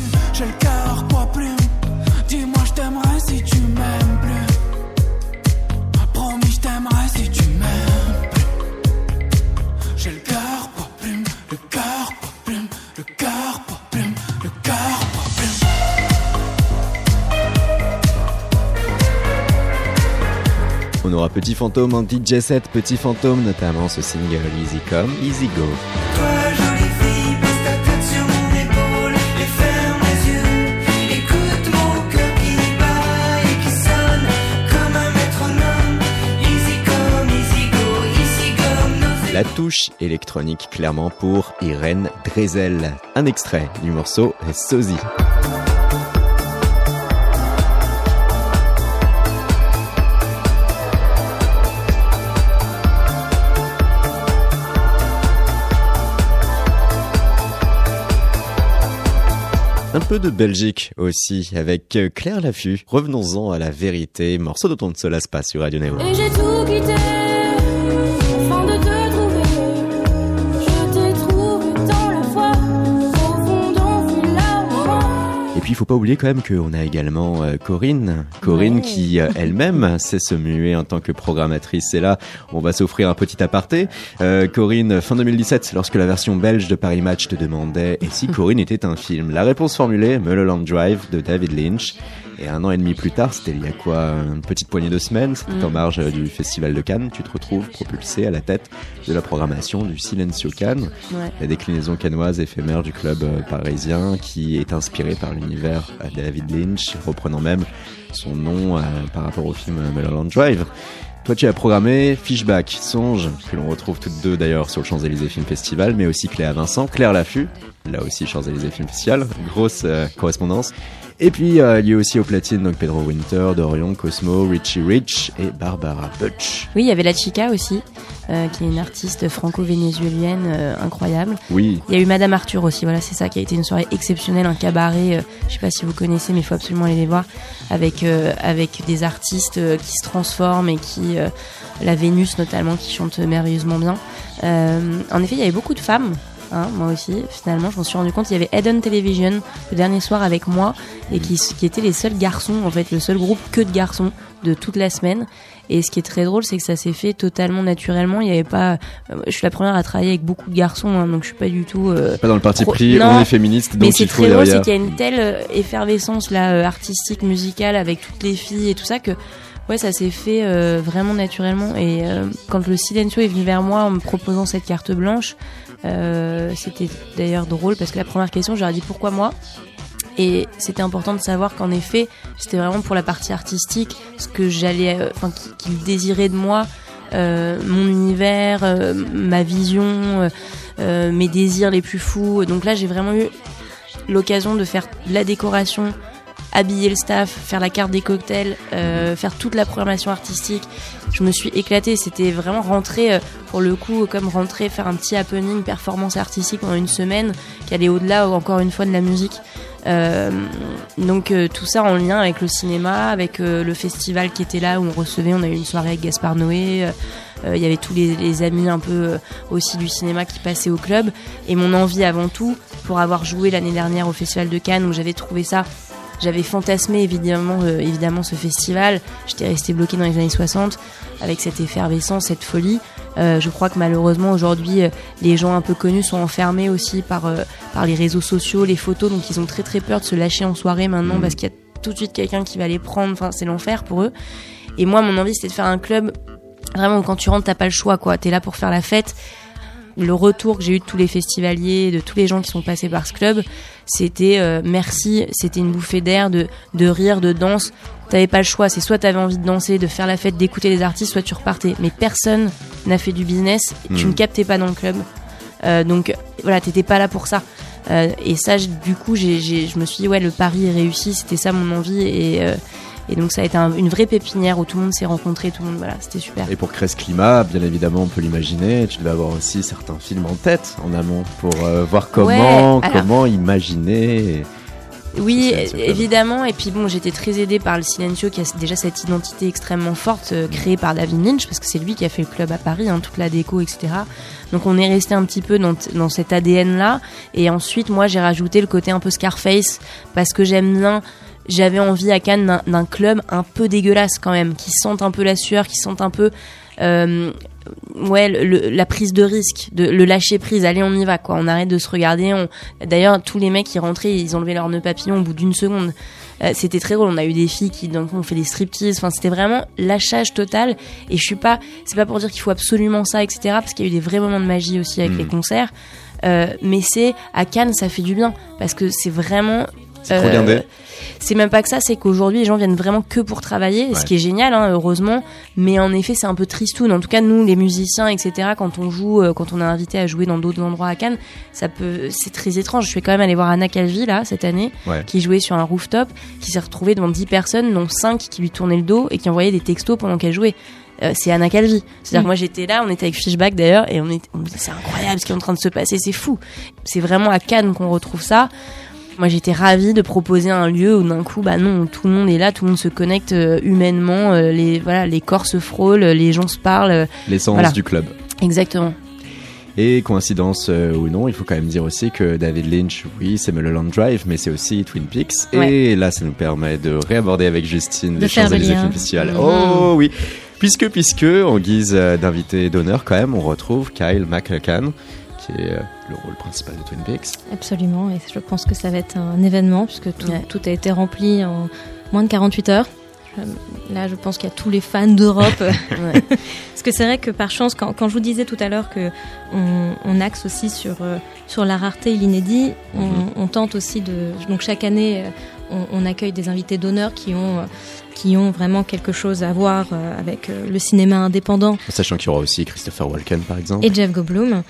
Aura Petit Fantôme en DJ set, Petit Fantôme notamment ce single Easy Come, Easy Go. La touche électronique clairement pour Irène Drezel. Un extrait du morceau Sozy. Un peu de Belgique aussi avec Claire Laffut. Revenons-en à la vérité, morceau dont on ne se lasse sur Radio Néo. Puis il faut pas oublier quand même qu'on a également euh, Corinne, Corinne Ouais. qui euh, elle-même sait se muer en tant que programmatrice. Et là, on va s'offrir un petit aparté. Euh, Corinne, fin 2017, lorsque la version belge de Paris Match te demandait et si Corinne était un film, la réponse formulée, Mulholland Drive de David Lynch. Et un an et demi plus tard, c'était il y a quoi, une petite poignée de semaines, c'était Mm. en marge euh, du Festival de Cannes, tu te retrouves propulsé à la tête de la programmation du Silencio Cannes Ouais. la déclinaison canoise éphémère du club euh, parisien qui est inspiré par l'univers de David Lynch, reprenant même son nom euh, par rapport au film Mulholland Drive. Toi, tu as programmé Fishback, Songe, que l'on retrouve toutes deux d'ailleurs sur le Champs-Élysées Film Festival, mais aussi Cléa Vincent, Claire Laffut, là aussi Champs-Élysées Film Festival, grosse euh, correspondance. Et puis euh, lié aussi aux platines, donc Pedro Winter, Dorion, Cosmo, Richie Rich et Barbara Butch. Oui, il y avait la Chica aussi, euh, qui est une artiste franco-vénézuélienne euh, incroyable. Oui, Il y a eu Madame Arthur aussi, voilà, c'est ça qui a été une soirée exceptionnelle, un cabaret, euh, je sais pas si vous connaissez, mais il faut absolument aller les voir, avec, avec des artistes qui se transforment et qui, la Vénus notamment, qui chante merveilleusement bien. En effet, il y avait beaucoup de femmes. Hein, moi aussi, finalement, je m'en suis rendu compte. Il y avait Eden Television le dernier soir avec moi et qui, qui étaient les seuls garçons, en fait, le seul groupe que de garçons de toute la semaine. Et ce qui est très drôle, c'est que ça s'est fait totalement naturellement. Il y avait pas, euh, je suis la première à travailler avec beaucoup de garçons, hein, donc je suis pas du tout. euh, pas dans le parti Pro- pris, Non, on est féministe, mais donc c'est il faut très drôle, c'est derrière. qu'il y a une telle euh, effervescence là, euh, artistique, musicale, avec toutes les filles et tout ça que. Ouais, ça s'est fait euh, vraiment naturellement. Et euh, quand le Silencio est venu vers moi en me proposant cette carte blanche, euh, c'était d'ailleurs drôle parce que la première question, je leur dit pourquoi moi et c'était important de savoir qu'en effet, c'était vraiment pour la partie artistique, ce que j'allais, euh, enfin, qu'il qu'il désirait de moi, euh, mon univers, ma vision, mes désirs les plus fous. Donc là, j'ai vraiment eu l'occasion de faire la décoration, habiller le staff, faire la carte des cocktails, euh, faire toute la programmation artistique. Je me suis éclatée. C'était vraiment rentrer, euh, pour le coup, comme rentrer, faire un petit happening, performance artistique pendant une semaine, qui allait au-delà, encore une fois, de la musique. Euh, donc tout ça en lien avec le cinéma, avec le festival qui était là où on recevait, on a eu une soirée avec Gaspard Noé, il y avait tous les, amis un peu aussi du cinéma qui passaient au club et mon envie avant tout pour avoir joué l'année dernière au festival de Cannes où j'avais trouvé ça j'avais fantasmé évidemment euh, évidemment ce festival. J'étais resté bloqué dans les années 60 avec cette effervescence cette folie. Euh, je crois que malheureusement aujourd'hui euh, les gens un peu connus sont enfermés aussi par euh, par les réseaux sociaux les photos. Donc ils ont très très peur de se lâcher en soirée maintenant Mhm. parce qu'il y a tout de suite quelqu'un qui va les prendre enfin c'est l'enfer pour eux. Et moi mon envie c'était de faire un club. Vraiment où quand tu rentres t'as pas le choix quoi. T'es là pour faire la fête le retour que j'ai eu de tous les festivaliers, de tous les gens qui sont passés par ce club, c'était euh, merci, c'était une bouffée d'air, de, de rire, de danse. T'avais pas le choix, c'est soit t'avais envie de danser, de faire la fête, d'écouter les artistes, soit tu repartais. Mais personne n'a fait du business, tu Mhm. ne captais pas dans le club. Euh, donc voilà, t'étais pas là pour ça. Euh, et ça, du coup, j'ai, j'ai- je me suis dit, ouais, le pari est réussi, c'était ça mon envie. Et, euh, Et donc ça a été un- une vraie pépinière où tout le monde s'est rencontré, tout le monde, voilà, c'était super. Et pour créer ce climat, bien évidemment, on peut l'imaginer. Tu devais avoir aussi certains films en tête en amont pour euh, voir comment, Ouais, comment imaginer. Oui, évidemment. Et puis bon, j'étais très aidée par le Silencio qui a déjà cette identité extrêmement forte euh, créée par David Lynch parce que c'est lui qui a fait le club à Paris, hein, toute la déco, etc. Donc on est resté un petit peu dans, dans cet ADN là. Et ensuite, moi, j'ai rajouté le côté un peu Scarface parce que j'aime bien. J'avais envie à Cannes d'un- club un peu dégueulasse quand même, qui sente un peu la sueur, qui sente un peu euh, ouais le- la prise de risque, de le lâcher prise. Allez, on y va quoi. On arrête de se regarder. On... D'ailleurs, tous les mecs qui rentraient, ils enlevaient leur nœud papillon au bout d'une seconde. Euh, c'était très drôle. On a eu des filles qui coup ont fait des striptease. Enfin, c'était vraiment lâchage total. Et je suis pas, c'est pas pour dire qu'il faut absolument ça, etc. Parce qu'il y a eu des vrais moments de magie aussi avec Mhm. les concerts. Euh, mais c'est à Cannes, ça fait du bien parce que c'est vraiment. C'est trop bien euh, c'est même pas que ça, c'est qu'aujourd'hui les gens viennent vraiment que pour travailler, Ouais. ce qui est génial, hein, heureusement. Mais en effet, c'est un peu tristoun. En tout cas, nous, les musiciens, etc., quand on joue, euh, quand on est invité à jouer dans d'autres endroits à Cannes, ça peut, c'est très étrange. Je suis quand même allée voir Anna Calvi là cette année, Ouais. qui jouait sur un rooftop, qui s'est retrouvée devant 10 personnes, dont 5 qui lui tournaient le dos et qui envoyaient des textos pendant qu'elle jouait. Euh, c'est Anna Calvi. C'est-à-dire Mm. que moi j'étais là, on était avec Fishback d'ailleurs, et on était, on disait, c'est incroyable ce qui est en train de se passer, c'est fou. C'est vraiment à Cannes qu'on retrouve ça. Moi, j'étais ravie de proposer un lieu où d'un coup, bah non, tout le monde est là, tout le monde se connecte euh, humainement, euh, les voilà, les corps se frôlent, les gens se parlent. euh, L'essence Voilà. du club. exactement. Et coïncidence euh, ou non, il faut quand même dire aussi que David Lynch, oui, c'est Mulholland Drive, mais c'est aussi Twin Peaks. Et là, ça nous permet de réaborder avec Justine De les Champs-Élysées. Film Festival. Mhm. Oh oui Puisque, puisque, en guise d'invité d'honneur quand même, on retrouve Kyle MacLachlan, qui est le rôle principal de Twin Peaks. Absolument, et je pense que ça va être un événement puisque tout, Ouais. tout a été rempli en moins de 48 heures. Je- Là, je pense qu'il y a tous les fans d'Europe. Ouais. Parce que c'est vrai que par chance, quand, quand je vous disais tout à l'heure que on, on axe aussi sur, euh, sur la rareté et l'inédit, on, Mhm. on tente aussi de. Donc chaque année, euh, on, on accueille des invités d'honneur qui ont, euh, qui ont vraiment quelque chose à voir euh, avec euh, le cinéma indépendant Sachant qu'il y aura aussi Christopher Walken, par exemple. et Jeff Goldblum.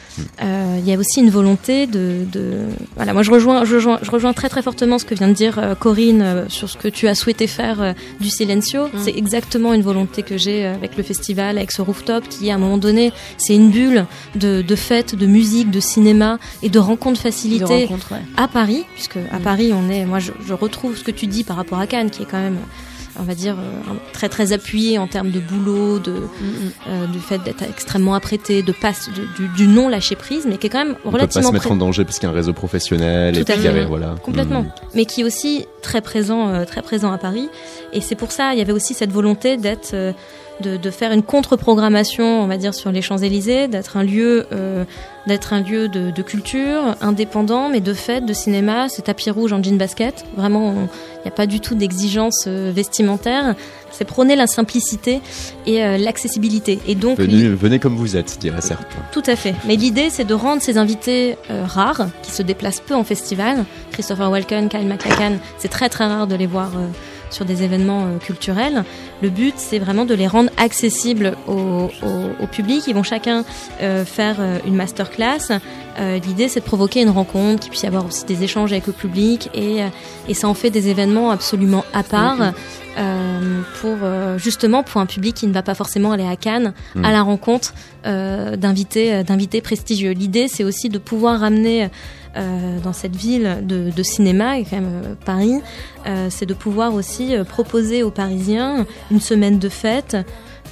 Euh, Il y a aussi une volonté de, de voilà moi je rejoins je rejoins je rejoins très très fortement ce que vient de dire euh, Corinne euh, sur ce que tu as souhaité faire euh, du Silencio. Mm. C'est exactement une volonté que j'ai euh, avec le festival, avec ce rooftop qui à un moment donné c'est une bulle de, de fêtes, de musique, de cinéma et de rencontres De facilitées rencontre, ouais. à Paris, puisque à Mm. Paris, on est, moi, je, je retrouve ce que tu dis par rapport à Cannes, qui est quand même, on va dire, euh, très très appuyé en termes de boulot, de, Mm, mm. euh, du fait d'être extrêmement apprêté, de passe, de- du, du non lâcher prise, mais qui est quand même On peut pas relativement se mettre en danger parce qu'il y a un réseau professionnel Tout et à puis avait, voilà. complètement, Mhm. mais qui est aussi très présent, euh, très présent à Paris. Et c'est pour ça, il y avait aussi cette volonté d'être, euh, de, de faire une contre-programmation, on va dire, sur les Champs Élysées, d'être un lieu, euh, d'être un lieu de, de culture indépendant, mais de fête, de cinéma. C'est tapis rouge en jean basket. Vraiment, on- il n'y a pas du tout d'exigence euh, vestimentaire. C'est prôner la simplicité et euh, l'accessibilité. Et donc, Venez, venez comme vous êtes, dirait certains. tout à fait. Mais l'idée, c'est de rendre ces invités euh, rares, qui se déplacent peu en festival. Christopher Walken, Kyle MacLachlan, c'est très très rare de les voir sur des événements culturels. Le but, c'est vraiment de les rendre accessibles au, au- au public. Ils vont chacun euh, faire une masterclass. Euh, L'idée, c'est de provoquer une rencontre, qu'il puisse y avoir aussi des échanges avec le public, et, euh, et ça en fait des événements absolument à part. Euh, pour euh, justement pour un public qui ne va pas forcément aller à Cannes Mhm. à la rencontre euh, d'invités euh, d'invités prestigieux. L'idée c'est aussi de pouvoir ramener euh, dans cette ville de, de cinéma et quand même Paris, euh, c'est de pouvoir aussi proposer aux Parisiens une semaine de fête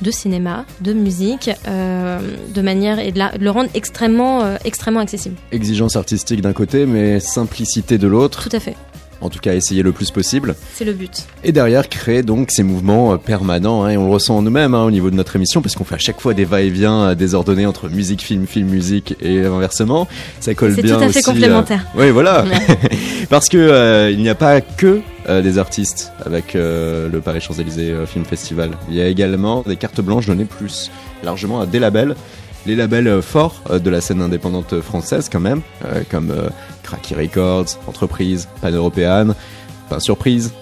de cinéma, de musique, euh, de manière et de, la- de le rendre extrêmement euh, extrêmement accessible. Exigence artistique d'un côté, mais simplicité de l'autre. Tout à fait, En tout cas, essayer le plus possible. c'est le but. Et derrière, créer donc ces mouvements euh, permanents. hein, et on le ressent en nous-mêmes hein, au niveau de notre émission, parce qu'on fait à chaque fois des va-et-vient euh, désordonnés entre musique, film, film, musique et inversement. Ça colle C'est bien tout à fait aussi, euh, complémentaire. Oui, voilà. Parce que euh, il n'y a pas que euh, des artistes avec euh, le Paris Champs-Élysées euh, Film Festival. Il y a également des cartes blanches données plus largement à des labels. Les labels euh, forts euh, de la scène indépendante française quand même, euh, comme Cracky Records, Entreprise, Pan Européenne, Pas Surprise,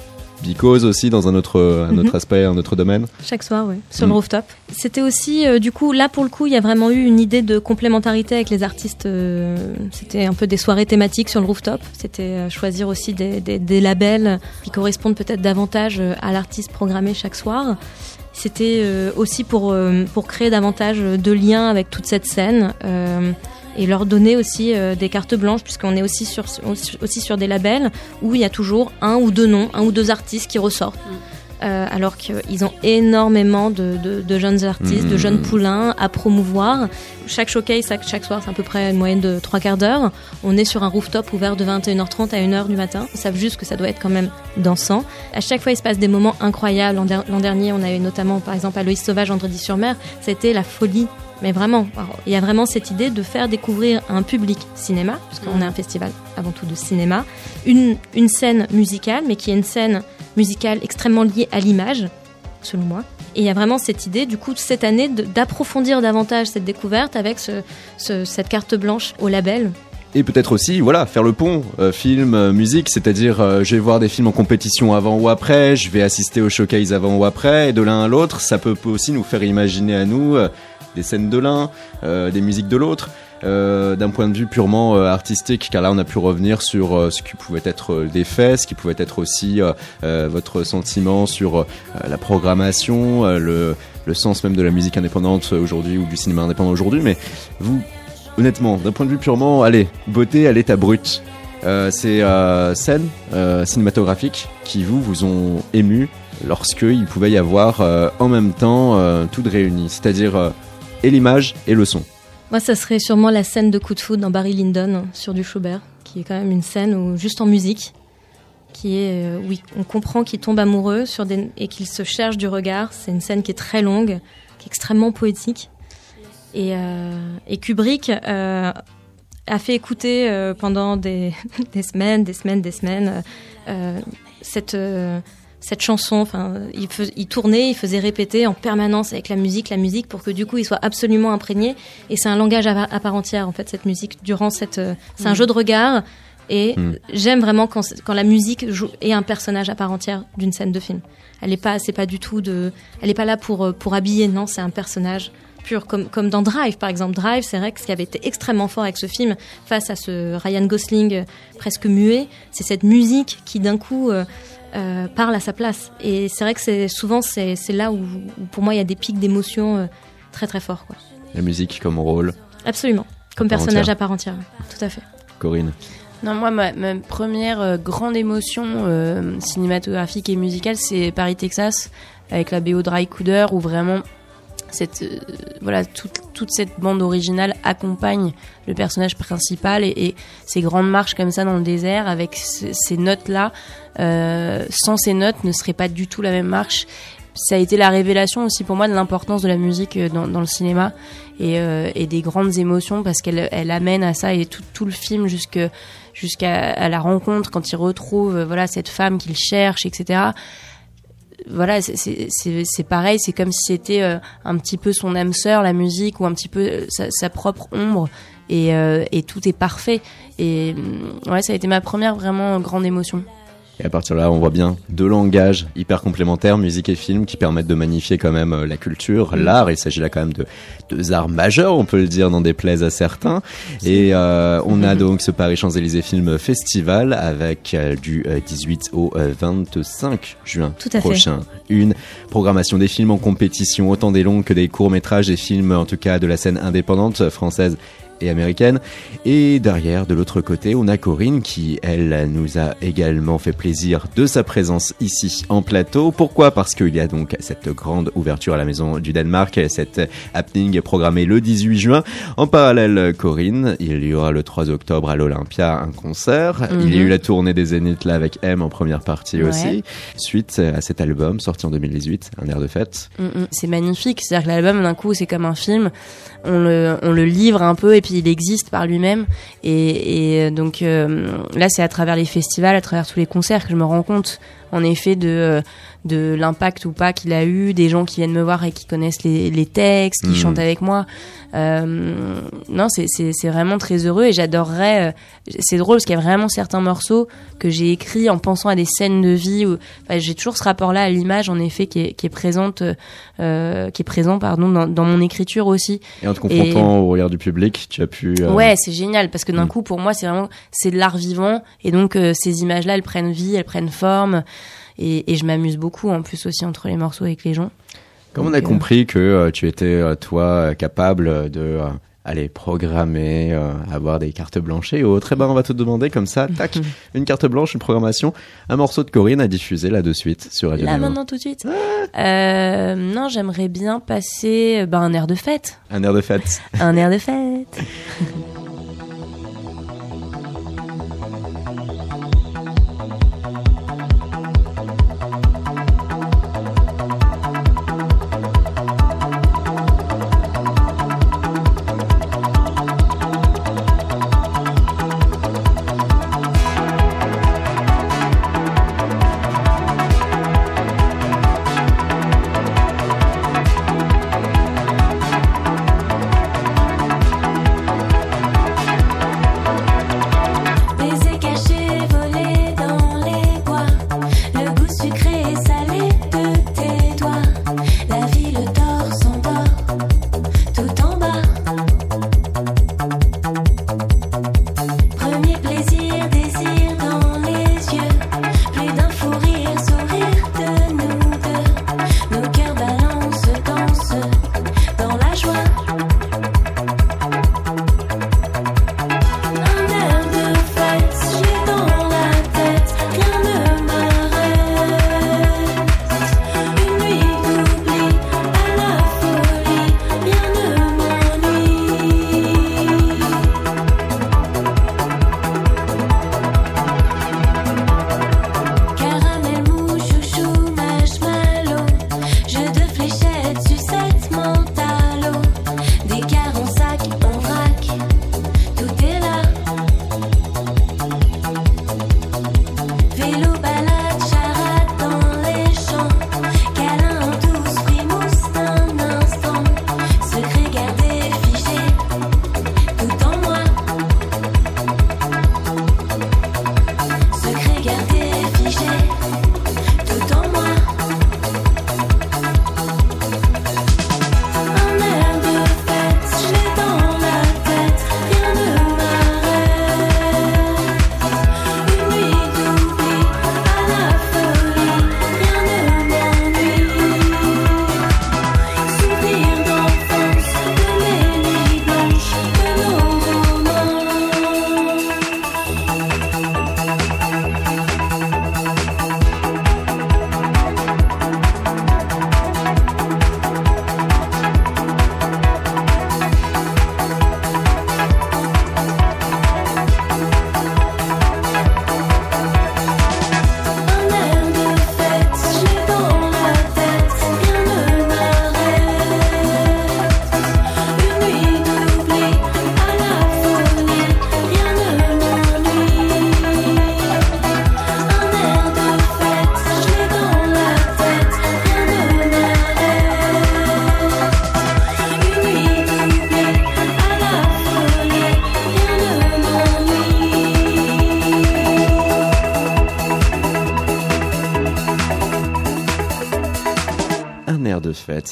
Because aussi dans un autre, un autre Mhm. aspect, un autre domaine. Chaque soir, oui, sur Mm. le rooftop. C'était aussi, euh, du coup, là pour le coup, il y a vraiment eu une idée de complémentarité avec les artistes. euh, C'était un peu des soirées thématiques sur le rooftop. C'était euh, choisir aussi des, des- des labels qui correspondent peut-être davantage à l'artiste programmé chaque soir. C'était euh, aussi pour, euh, pour créer davantage de liens avec toute cette scène. euh, et leur donner aussi des cartes blanches puisqu'on est aussi sur, aussi sur des labels où il y a toujours un ou deux noms, un ou deux artistes qui ressortent. Euh, alors qu'ils ont énormément de, de- de jeunes artistes, de Mhm. jeunes poulains à promouvoir. Chaque showcase, chaque, chaque soir, c'est à peu près une moyenne de trois quarts d'heure. On est sur un rooftop ouvert de 21h30 à 1h du matin. Ils savent juste que ça doit être quand même dansant. À chaque fois, il se passe des moments incroyables. L'an der- l'an dernier, on a eu notamment, par exemple, à Loïs Sauvage, Vendredi-sur-Mer. C'était la folie. Mais vraiment, il y a vraiment cette idée de faire découvrir à un public cinéma, parce qu'on est un festival avant tout de cinéma, une, une scène musicale, mais qui est une scène musicale extrêmement liée à l'image, selon moi. Et il y a vraiment cette idée, du coup, cette année, d'approfondir davantage cette découverte avec ce- ce- cette carte blanche au label. Et peut-être aussi, voilà, faire le pont euh, film, euh, musique, c'est-à-dire euh, je vais voir des films en compétition avant ou après, je vais assister au showcase avant ou après, et de l'un à l'autre, ça peut, peut aussi nous faire imaginer à nous des scènes de l'un, des musiques de l'autre. Euh, d'un point de vue purement euh, artistique, car là on a pu revenir sur euh, ce qui pouvait être des faits, ce qui pouvait être aussi votre sentiment sur la programmation, le, sens même de la musique indépendante aujourd'hui ou du cinéma indépendant aujourd'hui. Mais vous, honnêtement, d'un point de vue purement, allez, beauté à l'état brut, ces scènes cinématographiques qui vous vous ont ému lorsque il pouvait y avoir en même temps tout de réuni, c'est-à-dire et l'image et le son. Moi, ça serait sûrement la scène de coup de foudre dans Barry Lyndon sur du Schubert, qui est quand même une scène où, juste en musique, qui est, euh, oui, on comprend qu'il tombe amoureux sur des, et qu'il se cherche du regard. C'est une scène qui est très longue, qui est extrêmement poétique. Et, euh, Kubrick euh, a fait écouter pendant des, semaines, des semaines, des semaines cette cette chanson. Enfin, il, fais- il tournait, il faisait répéter en permanence avec la musique, la musique, pour que du coup, il soit absolument imprégné. Et c'est un langage à, à part entière, en fait, cette musique. Durant cette, euh, c'est un jeu de regard. Et Mm. j'aime vraiment quand, quand la musique joue, est un personnage à part entière d'une scène de film. Elle est pas, c'est pas du tout de, elle est pas là pour euh, pour habiller. Non, c'est un personnage pur, comme comme dans Drive, par exemple. Drive, c'est vrai que ce qui avait été extrêmement fort avec ce film, face à ce Ryan Gosling euh, presque muet, c'est cette musique qui d'un coup euh, euh, parle à sa place. Et c'est vrai que c'est souvent c'est là où, où pour moi il y a des pics d'émotion euh, très très forts. Quoi. La musique comme rôle, Absolument, comme personnage entière. à part entière. Tout à fait. Corinne. Non, moi, ma, ma première euh, grande émotion euh, cinématographique et musicale, c'est Paris, Texas, avec la BO Dry Cooder, où vraiment cette, euh, voilà, toute, toute cette bande originale accompagne le personnage principal et, ces grandes marches comme ça dans le désert avec ce- ces notes-là. Euh, sans ces notes, ne serait pas du tout la même marche. Ça a été la révélation aussi pour moi de l'importance de la musique euh, dans, le cinéma et, des grandes émotions parce qu'elle elle amène à ça et tout, tout le film jusqu'à la rencontre quand il retrouve voilà cette femme qu'il cherche etc voilà c'est- pareil c'est comme si c'était euh, un petit peu son âme sœur la musique ou un petit peu euh, sa, sa propre ombre. Et, euh, et tout est parfait. Et hum, ouais ça a été ma première vraiment grande émotion Et à partir de là, on voit bien deux langages hyper complémentaires, musique et film, qui permettent de magnifier quand même euh, la culture, l'art. Il s'agit là quand même de deux arts majeurs, on peut le dire, n'en déplaise à certains. Et euh, on a donc ce Paris Champs-Élysées Film Festival avec euh, du euh, 18 au euh, 25 juin Tout à fait. prochain. Une programmation des films en compétition, autant des longs que des courts-métrages, des films en tout cas de la scène indépendante française et américaine. Et derrière, de l'autre côté, on a Corinne qui, elle, nous a également fait plaisir de sa présence ici en plateau. Pourquoi? Parce qu'il y a donc cette grande ouverture à la Maison du Danemark, cette happening programmée le 18 juin. En parallèle, Corinne, il y aura le 3 octobre à l'Olympia un concert. Il y a Mhm. eu la tournée des Zéniths là avec M en première partie Ouais. aussi. Suite à cet album sorti en 2018, un air de fête. Mm, mm. C'est magnifique, c'est-à-dire que l'album d'un coup c'est comme un film, on le, on le livre un peu et puis il existe par lui-même. Et, et donc euh, là c'est à travers les festivals, à travers tous les concerts que je me rends compte en effet de euh, de l'impact ou pas qu'il a eu, des gens qui viennent me voir et qui connaissent les, les textes, qui Mhm. chantent avec moi. Euh, non, c'est vraiment très heureux et j'adorerais. euh, c'est drôle parce qu'il y a vraiment certains morceaux que j'ai écrits en pensant à des scènes de vie. Où, enfin, j'ai toujours ce rapport-là à l'image, en effet, qui est qui est présente, euh, qui est présent, pardon, dans, dans mon écriture aussi. Et en te confrontant au regard du public, tu as pu. Ouais, c'est génial parce que d'un Mm. coup, pour moi, c'est vraiment c'est de l'art vivant et donc ces images-là, elles prennent vie, elles prennent forme et, et je m'amuse beaucoup en plus aussi entre les morceaux avec les gens. Comme on a euh, compris que euh, tu étais, euh, toi, capable de aller programmer, euh, avoir des cartes blanches et autres, eh ben, on va te demander comme ça, tac, une carte blanche, une programmation, un morceau de Corinne à diffuser là de suite sur Radio Là maintenant tout de suite. Euh, non, j'aimerais bien passer ben, un air de fête, Un air de fête. un air de fête.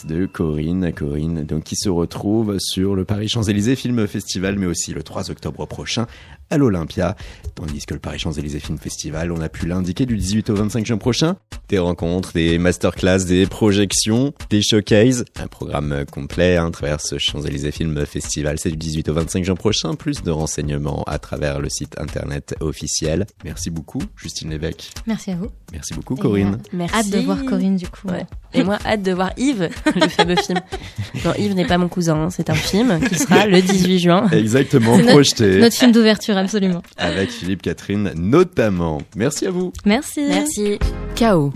de Corinne, Corinne, donc qui se retrouve sur le Paris Champs-Élysées Film Festival, mais aussi le 3 octobre prochain à l'Olympia. Tandis que le Paris Champs-Élysées Film Festival, on a pu l'indiquer du 18 au 25 juin prochain. Des rencontres, des masterclass, des projections, des showcases, un programme complet hein, à travers ce Champs-Élysées Film Festival. C'est du 18 au 25 juin prochain. Plus de renseignements à travers le site internet officiel. Merci beaucoup, Justine Lévesque. Merci à vous. Merci beaucoup, Corinne. euh, Merci. Hâte de voir Corinne du coup. Ouais. Et moi, hâte de voir Yves, le fameux film. Non, Yves n'est pas mon cousin, hein, c'est un film qui sera le 18 juin. Exactement, C'est notre- projeté. Notre film d'ouverture, absolument. avec Philippe Catherine notamment. Merci à vous. Merci. Merci. Chaos.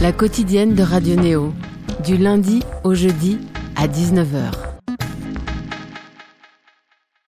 La quotidienne de Radio Néo. Du lundi au jeudi à 19h.